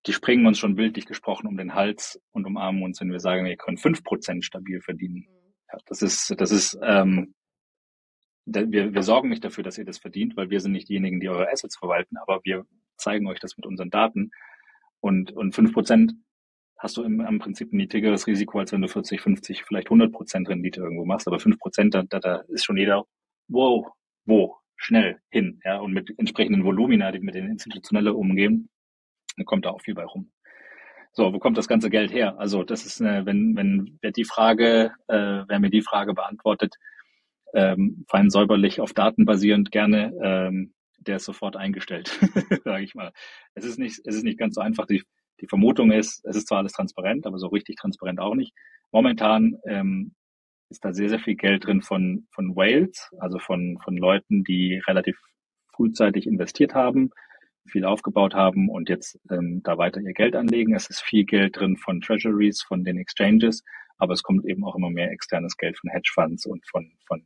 die springen uns schon bildlich gesprochen um den Hals und umarmen uns, wenn wir sagen, wir können fünf Prozent stabil verdienen. Ja, das ist, das ist, ähm, wir, wir sorgen nicht dafür, dass ihr das verdient, weil wir sind nicht diejenigen, die eure Assets verwalten, aber wir zeigen euch das mit unseren Daten. Und, und fünf Prozent hast du im, im Prinzip ein niedrigeres Risiko, als wenn du 40, 50, vielleicht 100 Prozent Rendite irgendwo machst. Aber 5 Prozent, da, da, da ist schon jeder, wow, wo, schnell hin. Ja, und mit entsprechenden Volumina, die mit den Institutionellen umgehen, dann kommt da auch viel bei rum. So, wo kommt das ganze Geld her? Also das ist eine, wenn, wenn wer die Frage, äh, wer mir die Frage beantwortet, ähm, fein säuberlich auf Daten basierend gerne, ähm, der ist sofort eingestellt, sage ich mal. Es ist nicht, es ist nicht ganz so einfach. Die, die Vermutung ist, es ist zwar alles transparent, aber so richtig transparent auch nicht. Momentan ähm, ist da sehr, sehr viel Geld drin von, von Whales, also von, von Leuten, die relativ frühzeitig investiert haben, viel aufgebaut haben und jetzt ähm, da weiter ihr Geld anlegen. Es ist viel Geld drin von Treasuries, von den Exchanges, aber es kommt eben auch immer mehr externes Geld von Hedgefonds und von, von,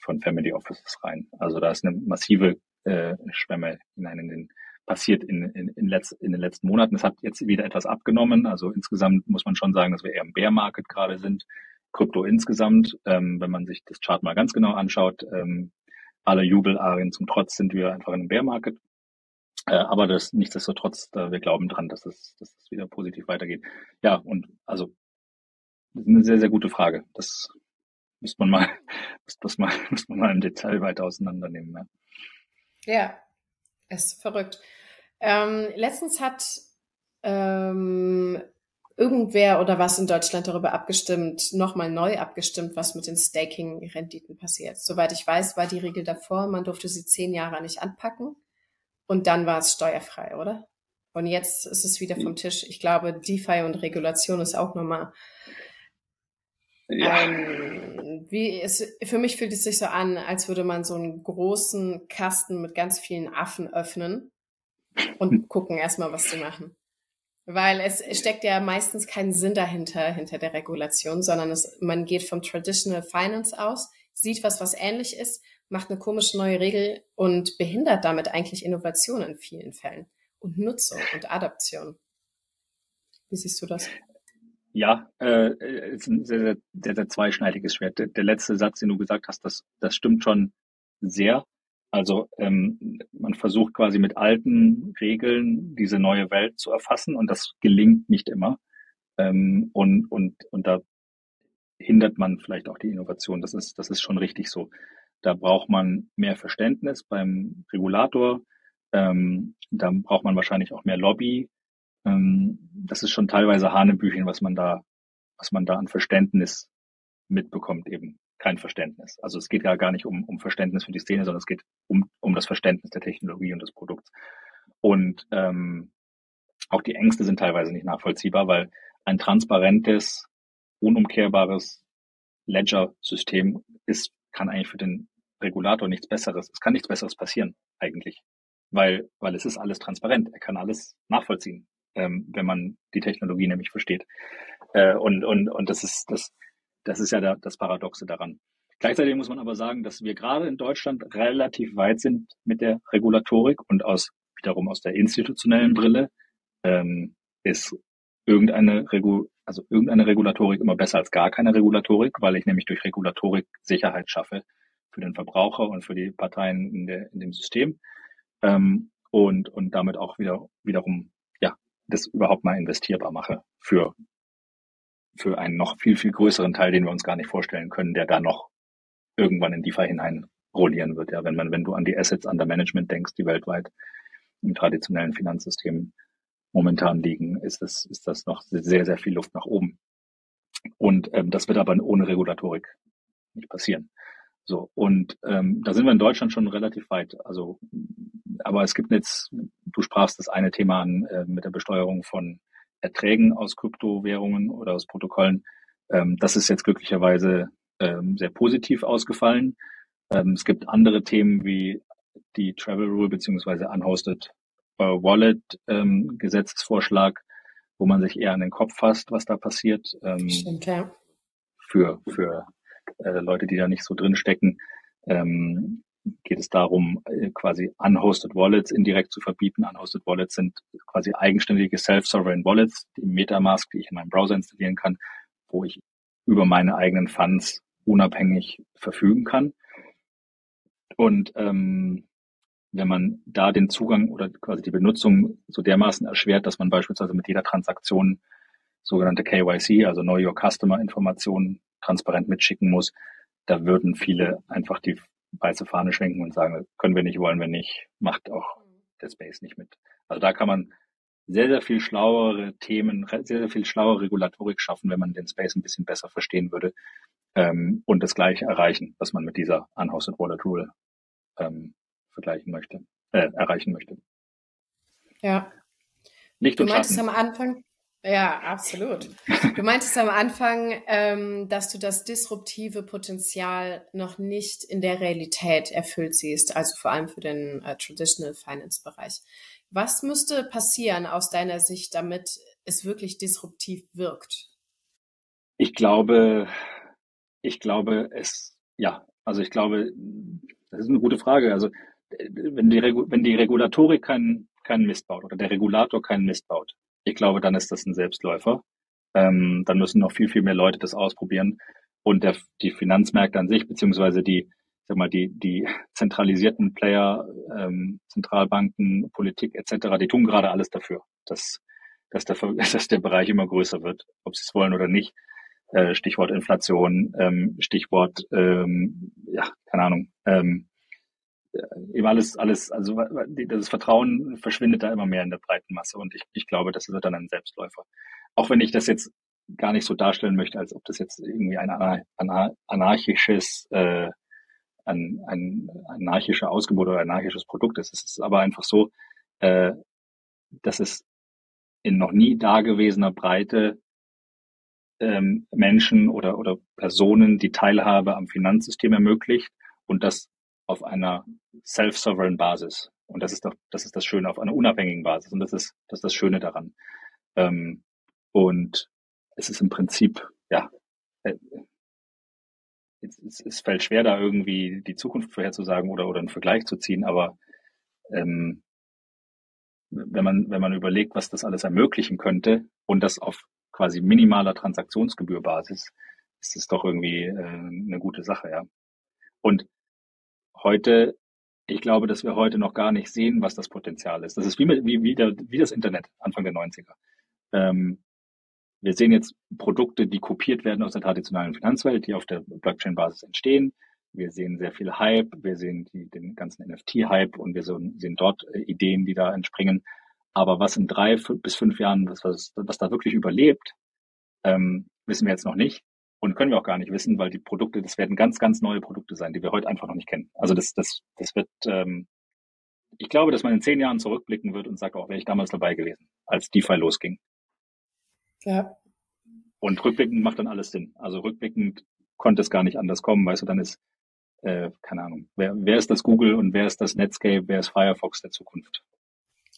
von Family Offices rein. Also da ist eine massive äh, Schwemme hinein in den passiert in, in, in, letz, in den letzten Monaten. Es hat jetzt wieder etwas abgenommen. Also insgesamt muss man schon sagen, dass wir eher im Bear Market gerade sind. Krypto insgesamt, ähm, wenn man sich das Chart mal ganz genau anschaut, ähm, alle Jubelarien zum Trotz sind wir einfach in einem Bear Market. Äh, aber das nichtsdestotrotz, äh, wir glauben dran, dass es, dass es wieder positiv weitergeht. Ja, und also das ist eine sehr, sehr gute Frage. Das müsste man mal, müsste man, müsste man mal im Detail weiter auseinandernehmen. Ja, ja ist verrückt. Ähm, letztens hat ähm, irgendwer oder was in Deutschland darüber abgestimmt, nochmal neu abgestimmt, was mit den Staking-Renditen passiert. Soweit ich weiß, war die Regel davor, man durfte sie zehn Jahre nicht anpacken und dann war es steuerfrei, oder? Und jetzt ist es wieder vom Tisch. Ich glaube, DeFi und Regulation ist auch nochmal ja. Ähm, wie es, für mich fühlt es sich so an, als würde man so einen großen Kasten mit ganz vielen Affen öffnen und gucken erstmal, was sie machen. Weil es steckt ja meistens keinen Sinn dahinter, hinter der Regulation, sondern es, man geht vom Traditional Finance aus, sieht was, was ähnlich ist, macht eine komische neue Regel und behindert damit eigentlich Innovation in vielen Fällen und Nutzung und Adaption. Wie siehst du das? Ja, äh, ist ein sehr, sehr, sehr, sehr zweischneidiges Schwert. Der, der letzte Satz, den du gesagt hast, das, das stimmt schon sehr. Also ähm, man versucht quasi mit alten Regeln diese neue Welt zu erfassen und das gelingt nicht immer. Ähm, und, und, und da hindert man vielleicht auch die Innovation. Das ist, das ist schon richtig so. Da braucht man mehr Verständnis beim Regulator. Ähm, da braucht man wahrscheinlich auch mehr Lobby ähm, das ist schon teilweise Hanebüchen, was man da, was man da an Verständnis mitbekommt eben. Kein Verständnis. Also es geht ja gar nicht um, um Verständnis für die Szene, sondern es geht um, um das Verständnis der Technologie und des Produkts. Und ähm, auch die Ängste sind teilweise nicht nachvollziehbar, weil ein transparentes, unumkehrbares Ledger-System ist, kann eigentlich für den Regulator nichts Besseres. Es kann nichts Besseres passieren, eigentlich. Weil, weil es ist alles transparent. Er kann alles nachvollziehen, ähm, wenn man die Technologie nämlich versteht. Äh, und, und, und das ist, das, das ist ja da, das Paradoxe daran. Gleichzeitig muss man aber sagen, dass wir gerade in Deutschland relativ weit sind mit der Regulatorik und aus, wiederum aus der institutionellen Brille, ähm, ist irgendeine Regu also irgendeine Regulatorik immer besser als gar keine Regulatorik, weil ich nämlich durch Regulatorik Sicherheit schaffe für den Verbraucher und für die Parteien in, der, in dem System ähm, und, und damit auch wieder wiederum ja das überhaupt mal investierbar mache für für einen noch viel viel größeren Teil, den wir uns gar nicht vorstellen können, der da noch irgendwann in DeFi hinein rollieren wird. Ja, wenn man wenn du an die Assets under Management denkst, die weltweit im traditionellen Finanzsystem momentan liegen, ist das, ist das noch sehr, sehr viel Luft nach oben. Und ähm, das wird aber ohne Regulatorik nicht passieren. So, und ähm, da sind wir in Deutschland schon relativ weit. Also, aber es gibt jetzt, du sprachst das eine Thema an äh, mit der Besteuerung von Erträgen aus Kryptowährungen oder aus Protokollen. Ähm, das ist jetzt glücklicherweise ähm, sehr positiv ausgefallen. Ähm, es gibt andere Themen wie die Travel Rule beziehungsweise Unhosted äh, Wallet ähm, Gesetzesvorschlag, wo man sich eher an den Kopf fasst, was da passiert. Ähm, Stimmt, ja. Für, für äh, Leute, die da nicht so drin stecken, ähm, geht es darum, äh, quasi unhosted Wallets indirekt zu verbieten. Unhosted Wallets sind quasi eigenständige Self-Sovereign Wallets, die Metamask, die ich in meinem Browser installieren kann, wo ich über meine eigenen Funds unabhängig verfügen kann. Und ähm, wenn man da den Zugang oder quasi die Benutzung so dermaßen erschwert, dass man beispielsweise mit jeder Transaktion sogenannte KYC, also Know Your Customer Informationen transparent mitschicken muss, da würden viele einfach die weiße Fahne schwenken und sagen, können wir nicht, wollen wir nicht, macht auch der Space nicht mit. Also da kann man sehr, sehr viel schlauere Themen, sehr, sehr viel schlauere Regulatorik schaffen, wenn man den Space ein bisschen besser verstehen würde ähm, und das Gleiche erreichen, was man mit dieser Unhosted Wallet Rule ähm, vergleichen möchte, äh, erreichen möchte. Ja. Licht du meintest am Anfang, ja, absolut. Du meintest am Anfang, ähm, dass du das disruptive Potenzial noch nicht in der Realität erfüllt siehst, also vor allem für den äh, Traditional Finance Bereich. Was müsste passieren aus deiner Sicht, damit es wirklich disruptiv wirkt? Ich glaube, ich glaube, es, ja, also ich glaube, das ist eine gute Frage. Also wenn die, wenn die Regulatorik keinen keinen Mist baut oder der Regulator keinen Mist baut, ich glaube, dann ist das ein Selbstläufer. Ähm, dann müssen noch viel, viel mehr Leute das ausprobieren. Und der, die Finanzmärkte an sich, beziehungsweise die, sag mal, die, die zentralisierten Player, ähm, Zentralbanken, Politik etc., die tun gerade alles dafür, dass, dass, der, dass der Bereich immer größer wird, ob sie es wollen oder nicht. Äh, Stichwort Inflation, ähm, Stichwort, ähm, ja, keine Ahnung, ähm, äh, eben alles, alles, also das Vertrauen verschwindet da immer mehr in der breiten Masse und ich, ich glaube, das ist dann ein Selbstläufer. Auch wenn ich das jetzt gar nicht so darstellen möchte, als ob das jetzt irgendwie ein anarchisches, äh, ein, ein anarchischer Ausgebot oder anarchisches Produkt ist. Es ist aber einfach so, äh, dass es in noch nie dagewesener Breite ähm, Menschen oder, oder Personen die Teilhabe am Finanzsystem ermöglicht und das auf einer self-sovereign Basis. Und das ist doch, das ist das Schöne, auf einer unabhängigen Basis. Und das ist, das ist das Schöne daran. Ähm, und es ist im Prinzip, ja, äh, es, es, es, fällt schwer, da irgendwie die Zukunft vorherzusagen oder, oder einen Vergleich zu ziehen, aber ähm, wenn man, wenn man überlegt, was das alles ermöglichen könnte und das auf quasi minimaler Transaktionsgebührbasis, ist es doch irgendwie äh, eine gute Sache, ja. Und heute, ich glaube, dass wir heute noch gar nicht sehen, was das Potenzial ist. Das ist wie, wie, wie, der, wie das Internet Anfang der 90er. Ähm, wir sehen jetzt Produkte, die kopiert werden aus der traditionellen Finanzwelt, die auf der Blockchain-Basis entstehen. Wir sehen sehr viel Hype, wir sehen die, den ganzen NFT-Hype und wir sehen dort äh, Ideen, die da entspringen. Aber was in drei bis fünf Jahren, was, was, was da wirklich überlebt, ähm, wissen wir jetzt noch nicht. Und können wir auch gar nicht wissen, weil die Produkte, das werden ganz, ganz neue Produkte sein, die wir heute einfach noch nicht kennen. Also das, das, das wird, ähm, ich glaube, dass man in zehn Jahren zurückblicken wird und sagt, auch wäre ich damals dabei gewesen, als DeFi losging. Ja. Und rückblickend macht dann alles Sinn. Also rückblickend konnte es gar nicht anders kommen, weißt du, dann ist, äh, keine Ahnung, wer, wer ist das Google und wer ist das Netscape, wer ist Firefox der Zukunft?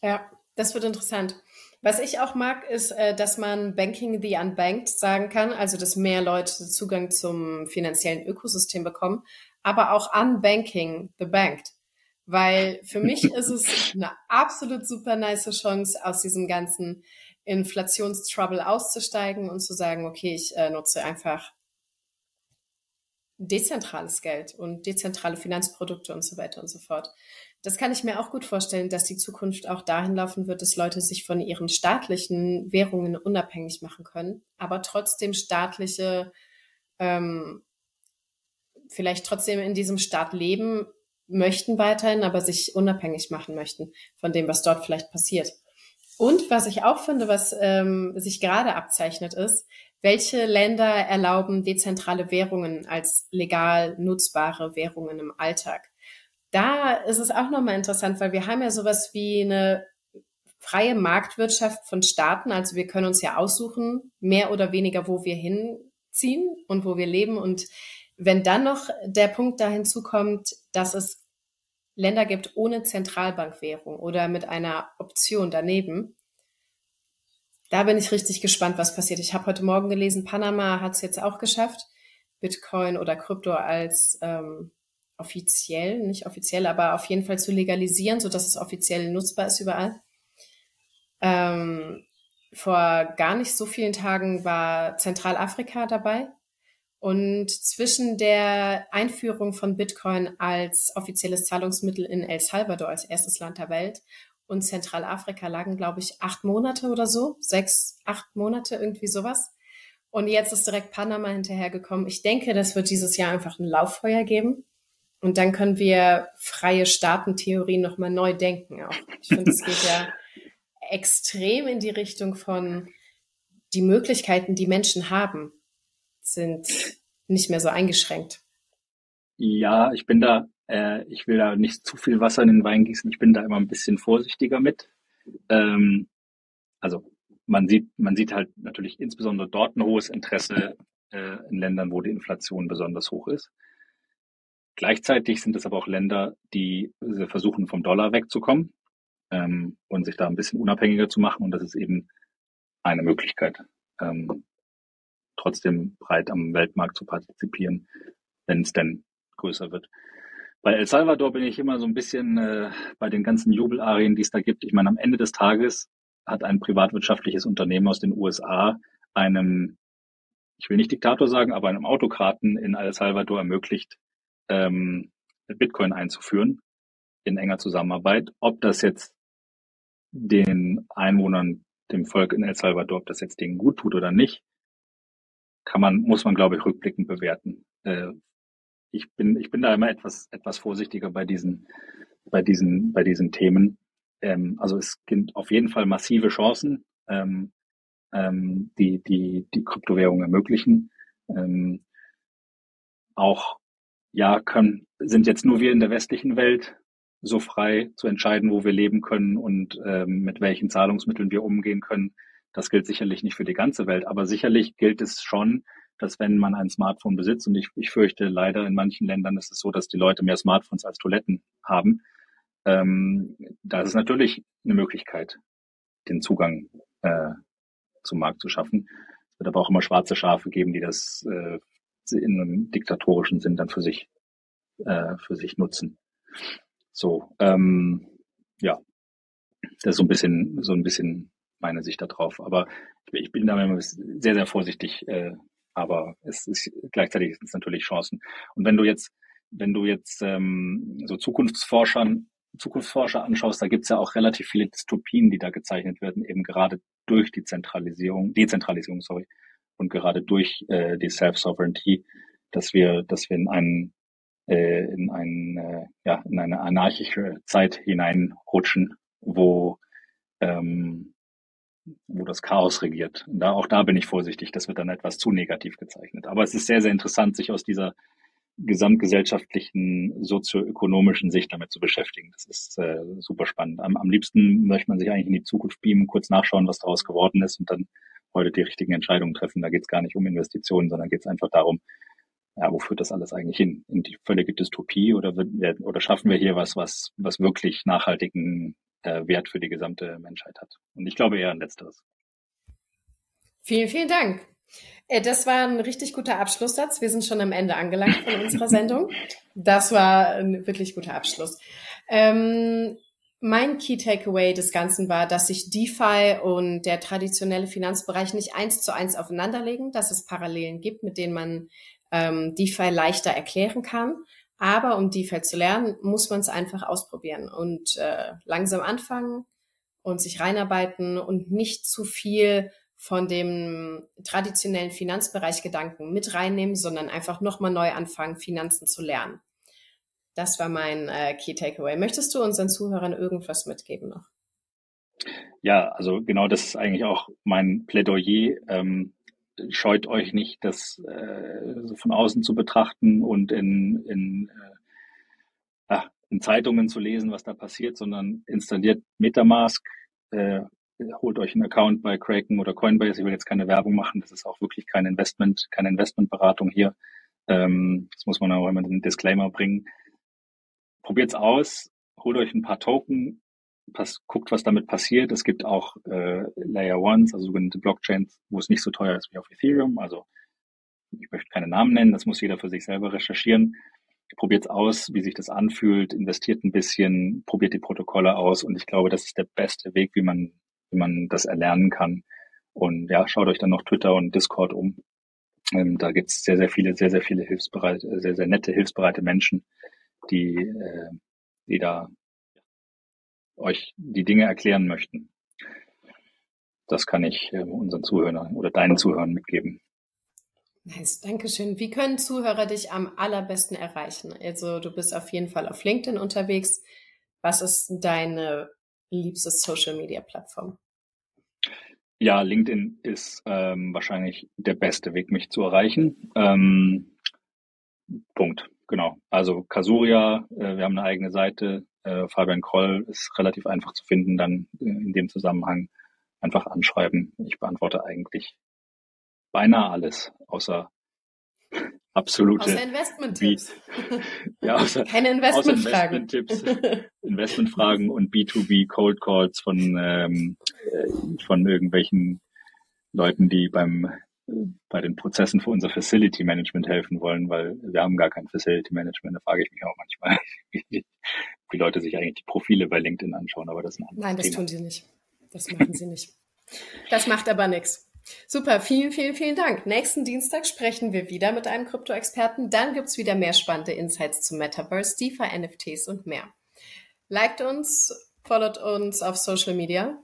Ja, das wird interessant. Was ich auch mag, ist, äh, dass man Banking the Unbanked sagen kann, also dass mehr Leute Zugang zum finanziellen Ökosystem bekommen, aber auch Unbanking the Banked. Weil für mich ist es eine absolut super nice Chance, aus diesem ganzen Inflationstrouble auszusteigen und zu sagen, okay, ich äh, nutze einfach dezentrales Geld und dezentrale Finanzprodukte und so weiter und so fort. Das kann ich mir auch gut vorstellen, dass die Zukunft auch dahin laufen wird, dass Leute sich von ihren staatlichen Währungen unabhängig machen können, aber trotzdem staatliche, ähm, vielleicht trotzdem in diesem Staat leben möchten weiterhin, aber sich unabhängig machen möchten von dem, was dort vielleicht passiert. Und was ich auch finde, was ähm, sich gerade abzeichnet, ist, welche Länder erlauben dezentrale Währungen als legal nutzbare Währungen im Alltag? Da ist es auch nochmal interessant, weil wir haben ja sowas wie eine freie Marktwirtschaft von Staaten. Also wir können uns ja aussuchen, mehr oder weniger, wo wir hinziehen und wo wir leben. Und wenn dann noch der Punkt da hinzukommt, dass es Länder gibt ohne Zentralbankwährung oder mit einer Option daneben, da bin ich richtig gespannt, was passiert. Ich habe heute Morgen gelesen, Panama hat es jetzt auch geschafft, Bitcoin oder Krypto als ähm, offiziell, nicht offiziell, aber auf jeden Fall zu legalisieren, so dass es offiziell nutzbar ist überall. Ähm, vor gar nicht so vielen Tagen war Zentralafrika dabei. Und zwischen der Einführung von Bitcoin als offizielles Zahlungsmittel in El Salvador als erstes Land der Welt und Zentralafrika lagen, glaube ich, acht Monate oder so, sechs, acht Monate, irgendwie sowas. Und jetzt ist direkt Panama hinterhergekommen. Ich denke, das wird dieses Jahr einfach ein Lauffeuer geben. Und dann können wir freie Staatentheorie nochmal neu denken auch. Ich finde, es geht ja extrem in die Richtung von die Möglichkeiten, die Menschen haben, sind nicht mehr so eingeschränkt. Ja, ich bin da äh, ich will da nicht zu viel Wasser in den Wein gießen. Ich bin da immer ein bisschen vorsichtiger mit. Ähm, also man sieht, man sieht halt natürlich insbesondere dort ein hohes Interesse äh, in Ländern, wo die Inflation besonders hoch ist. Gleichzeitig sind es aber auch Länder, die versuchen, vom Dollar wegzukommen ähm, und sich da ein bisschen unabhängiger zu machen. Und das ist eben eine Möglichkeit, ähm, trotzdem breit am Weltmarkt zu partizipieren, wenn es denn größer wird. Bei El Salvador bin ich immer so ein bisschen äh, bei den ganzen Jubelarien, die es da gibt. Ich meine, am Ende des Tages hat ein privatwirtschaftliches Unternehmen aus den USA einem, ich will nicht Diktator sagen, aber einem Autokraten in El Salvador ermöglicht, ähm, Bitcoin einzuführen in enger Zusammenarbeit. Ob das jetzt den Einwohnern, dem Volk in El Salvador, ob das jetzt denen gut tut oder nicht, kann man, muss man, glaube ich, rückblickend bewerten. Äh, ich bin, ich bin da immer etwas, etwas vorsichtiger bei diesen, bei diesen, bei diesen Themen. Ähm, also es gibt auf jeden Fall massive Chancen, ähm, ähm, die, die, die Kryptowährungen ermöglichen. Ähm, auch, ja, können, sind jetzt nur wir in der westlichen Welt so frei zu entscheiden, wo wir leben können und ähm, mit welchen Zahlungsmitteln wir umgehen können. Das gilt sicherlich nicht für die ganze Welt, aber sicherlich gilt es schon dass wenn man ein Smartphone besitzt, und ich, ich fürchte leider in manchen Ländern ist es so, dass die Leute mehr Smartphones als Toiletten haben, ähm, da ist es natürlich eine Möglichkeit, den Zugang äh, zum Markt zu schaffen. Es wird aber auch immer schwarze Schafe geben, die das äh, in einem diktatorischen Sinn dann für sich äh, für sich nutzen. So, ähm, ja, das ist so ein bisschen so ein bisschen meine Sicht darauf. Aber ich bin da immer sehr sehr vorsichtig, äh, aber es ist gleichzeitig sind es natürlich Chancen. Und wenn du jetzt, wenn du jetzt ähm, so Zukunftsforschern, Zukunftsforscher anschaust, da gibt es ja auch relativ viele Dystopien, die da gezeichnet werden, eben gerade durch die Zentralisierung, Dezentralisierung, sorry, und gerade durch äh, die Self-Sovereignty, dass wir, dass wir in einen äh, in, ein, äh, ja, in eine anarchische Zeit hineinrutschen, wo ähm, wo das Chaos regiert. Und da, auch da bin ich vorsichtig, das wird dann etwas zu negativ gezeichnet. Aber es ist sehr, sehr interessant, sich aus dieser gesamtgesellschaftlichen, sozioökonomischen Sicht damit zu beschäftigen. Das ist äh, super spannend. Am, am liebsten möchte man sich eigentlich in die Zukunft beamen, kurz nachschauen, was daraus geworden ist und dann heute die richtigen Entscheidungen treffen. Da geht es gar nicht um Investitionen, sondern geht es einfach darum, ja, wo führt das alles eigentlich hin? In die völlige Dystopie oder, wird, oder schaffen wir hier was, was, was wirklich nachhaltigen äh, Wert für die gesamte Menschheit hat? Und ich glaube eher an Letzteres. Vielen, vielen Dank. Äh, das war ein richtig guter Abschlusssatz. Wir sind schon am Ende angelangt von unserer Sendung. Das war ein wirklich guter Abschluss. Ähm, mein Key Takeaway des Ganzen war, dass sich DeFi und der traditionelle Finanzbereich nicht eins zu eins aufeinanderlegen, dass es Parallelen gibt, mit denen man ähm, DeFi leichter erklären kann. Aber um DeFi zu lernen, muss man es einfach ausprobieren und äh, langsam anfangen und sich reinarbeiten und nicht zu viel von dem traditionellen Finanzbereich Gedanken mit reinnehmen, sondern einfach nochmal neu anfangen, Finanzen zu lernen. Das war mein äh, Key Takeaway. Möchtest du unseren Zuhörern irgendwas mitgeben noch? Ja, also genau das ist eigentlich auch mein Plädoyer. Ähm, scheut euch nicht, das äh, von außen zu betrachten und in, in, äh, in Zeitungen zu lesen, was da passiert, sondern installiert Metamask, äh, holt euch einen Account bei Kraken oder Coinbase. Ich will jetzt keine Werbung machen. Das ist auch wirklich kein Investment, keine Investmentberatung hier. Ähm, das muss man auch immer den Disclaimer bringen. Probiert's aus, holt euch ein paar Token, pass, guckt, was damit passiert. Es gibt auch äh, Layer Ones, also sogenannte Blockchains, wo es nicht so teuer ist wie auf Ethereum. Also ich möchte keine Namen nennen, das muss jeder für sich selber recherchieren. Probiert's aus, wie sich das anfühlt, investiert ein bisschen, probiert die Protokolle aus und ich glaube, das ist der beste Weg, wie man wie man das erlernen kann. Und ja, schaut euch dann noch Twitter und Discord um. Ähm, da gibt's sehr, sehr viele, sehr, sehr viele hilfsbereite, sehr, sehr nette, hilfsbereite Menschen, die, äh, die da euch die Dinge erklären möchten. Das kann ich äh, unseren Zuhörern oder deinen Zuhörern mitgeben. Nice, Dankeschön. Wie können Zuhörer dich am allerbesten erreichen? Also du bist auf jeden Fall auf LinkedIn unterwegs. Was ist deine liebste Social-Media-Plattform? Ja, LinkedIn ist ähm, wahrscheinlich der beste Weg, mich zu erreichen. Ähm, Punkt, genau. Also Kasuria, äh, wir haben eine eigene Seite. Äh, Fabian Kroll ist relativ einfach zu finden, dann in dem Zusammenhang einfach anschreiben. Ich beantworte eigentlich beinahe alles, außer absolute. Außer Investment-Tipps. ja, außer, Keine Investmentfragen. Investment-Tipps, Investmentfragen und B2B Cold Calls von, ähm, äh, von irgendwelchen Leuten, die beim bei den Prozessen für unser Facility Management helfen wollen, weil wir haben gar kein Facility Management. Da frage ich mich auch manchmal, wie die Leute sich eigentlich die Profile bei LinkedIn anschauen, aber das ist ein Nein, das Thema. tun sie nicht. Das machen sie nicht. Das macht aber nichts. Super, vielen, vielen, vielen Dank. Nächsten Dienstag sprechen wir wieder mit einem Krypto-Experten. Dann gibt's wieder mehr spannende Insights zum Metaverse, DeFi, NFTs und mehr. Liked uns, followt uns auf Social Media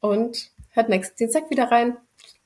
und hört nächsten Dienstag wieder rein.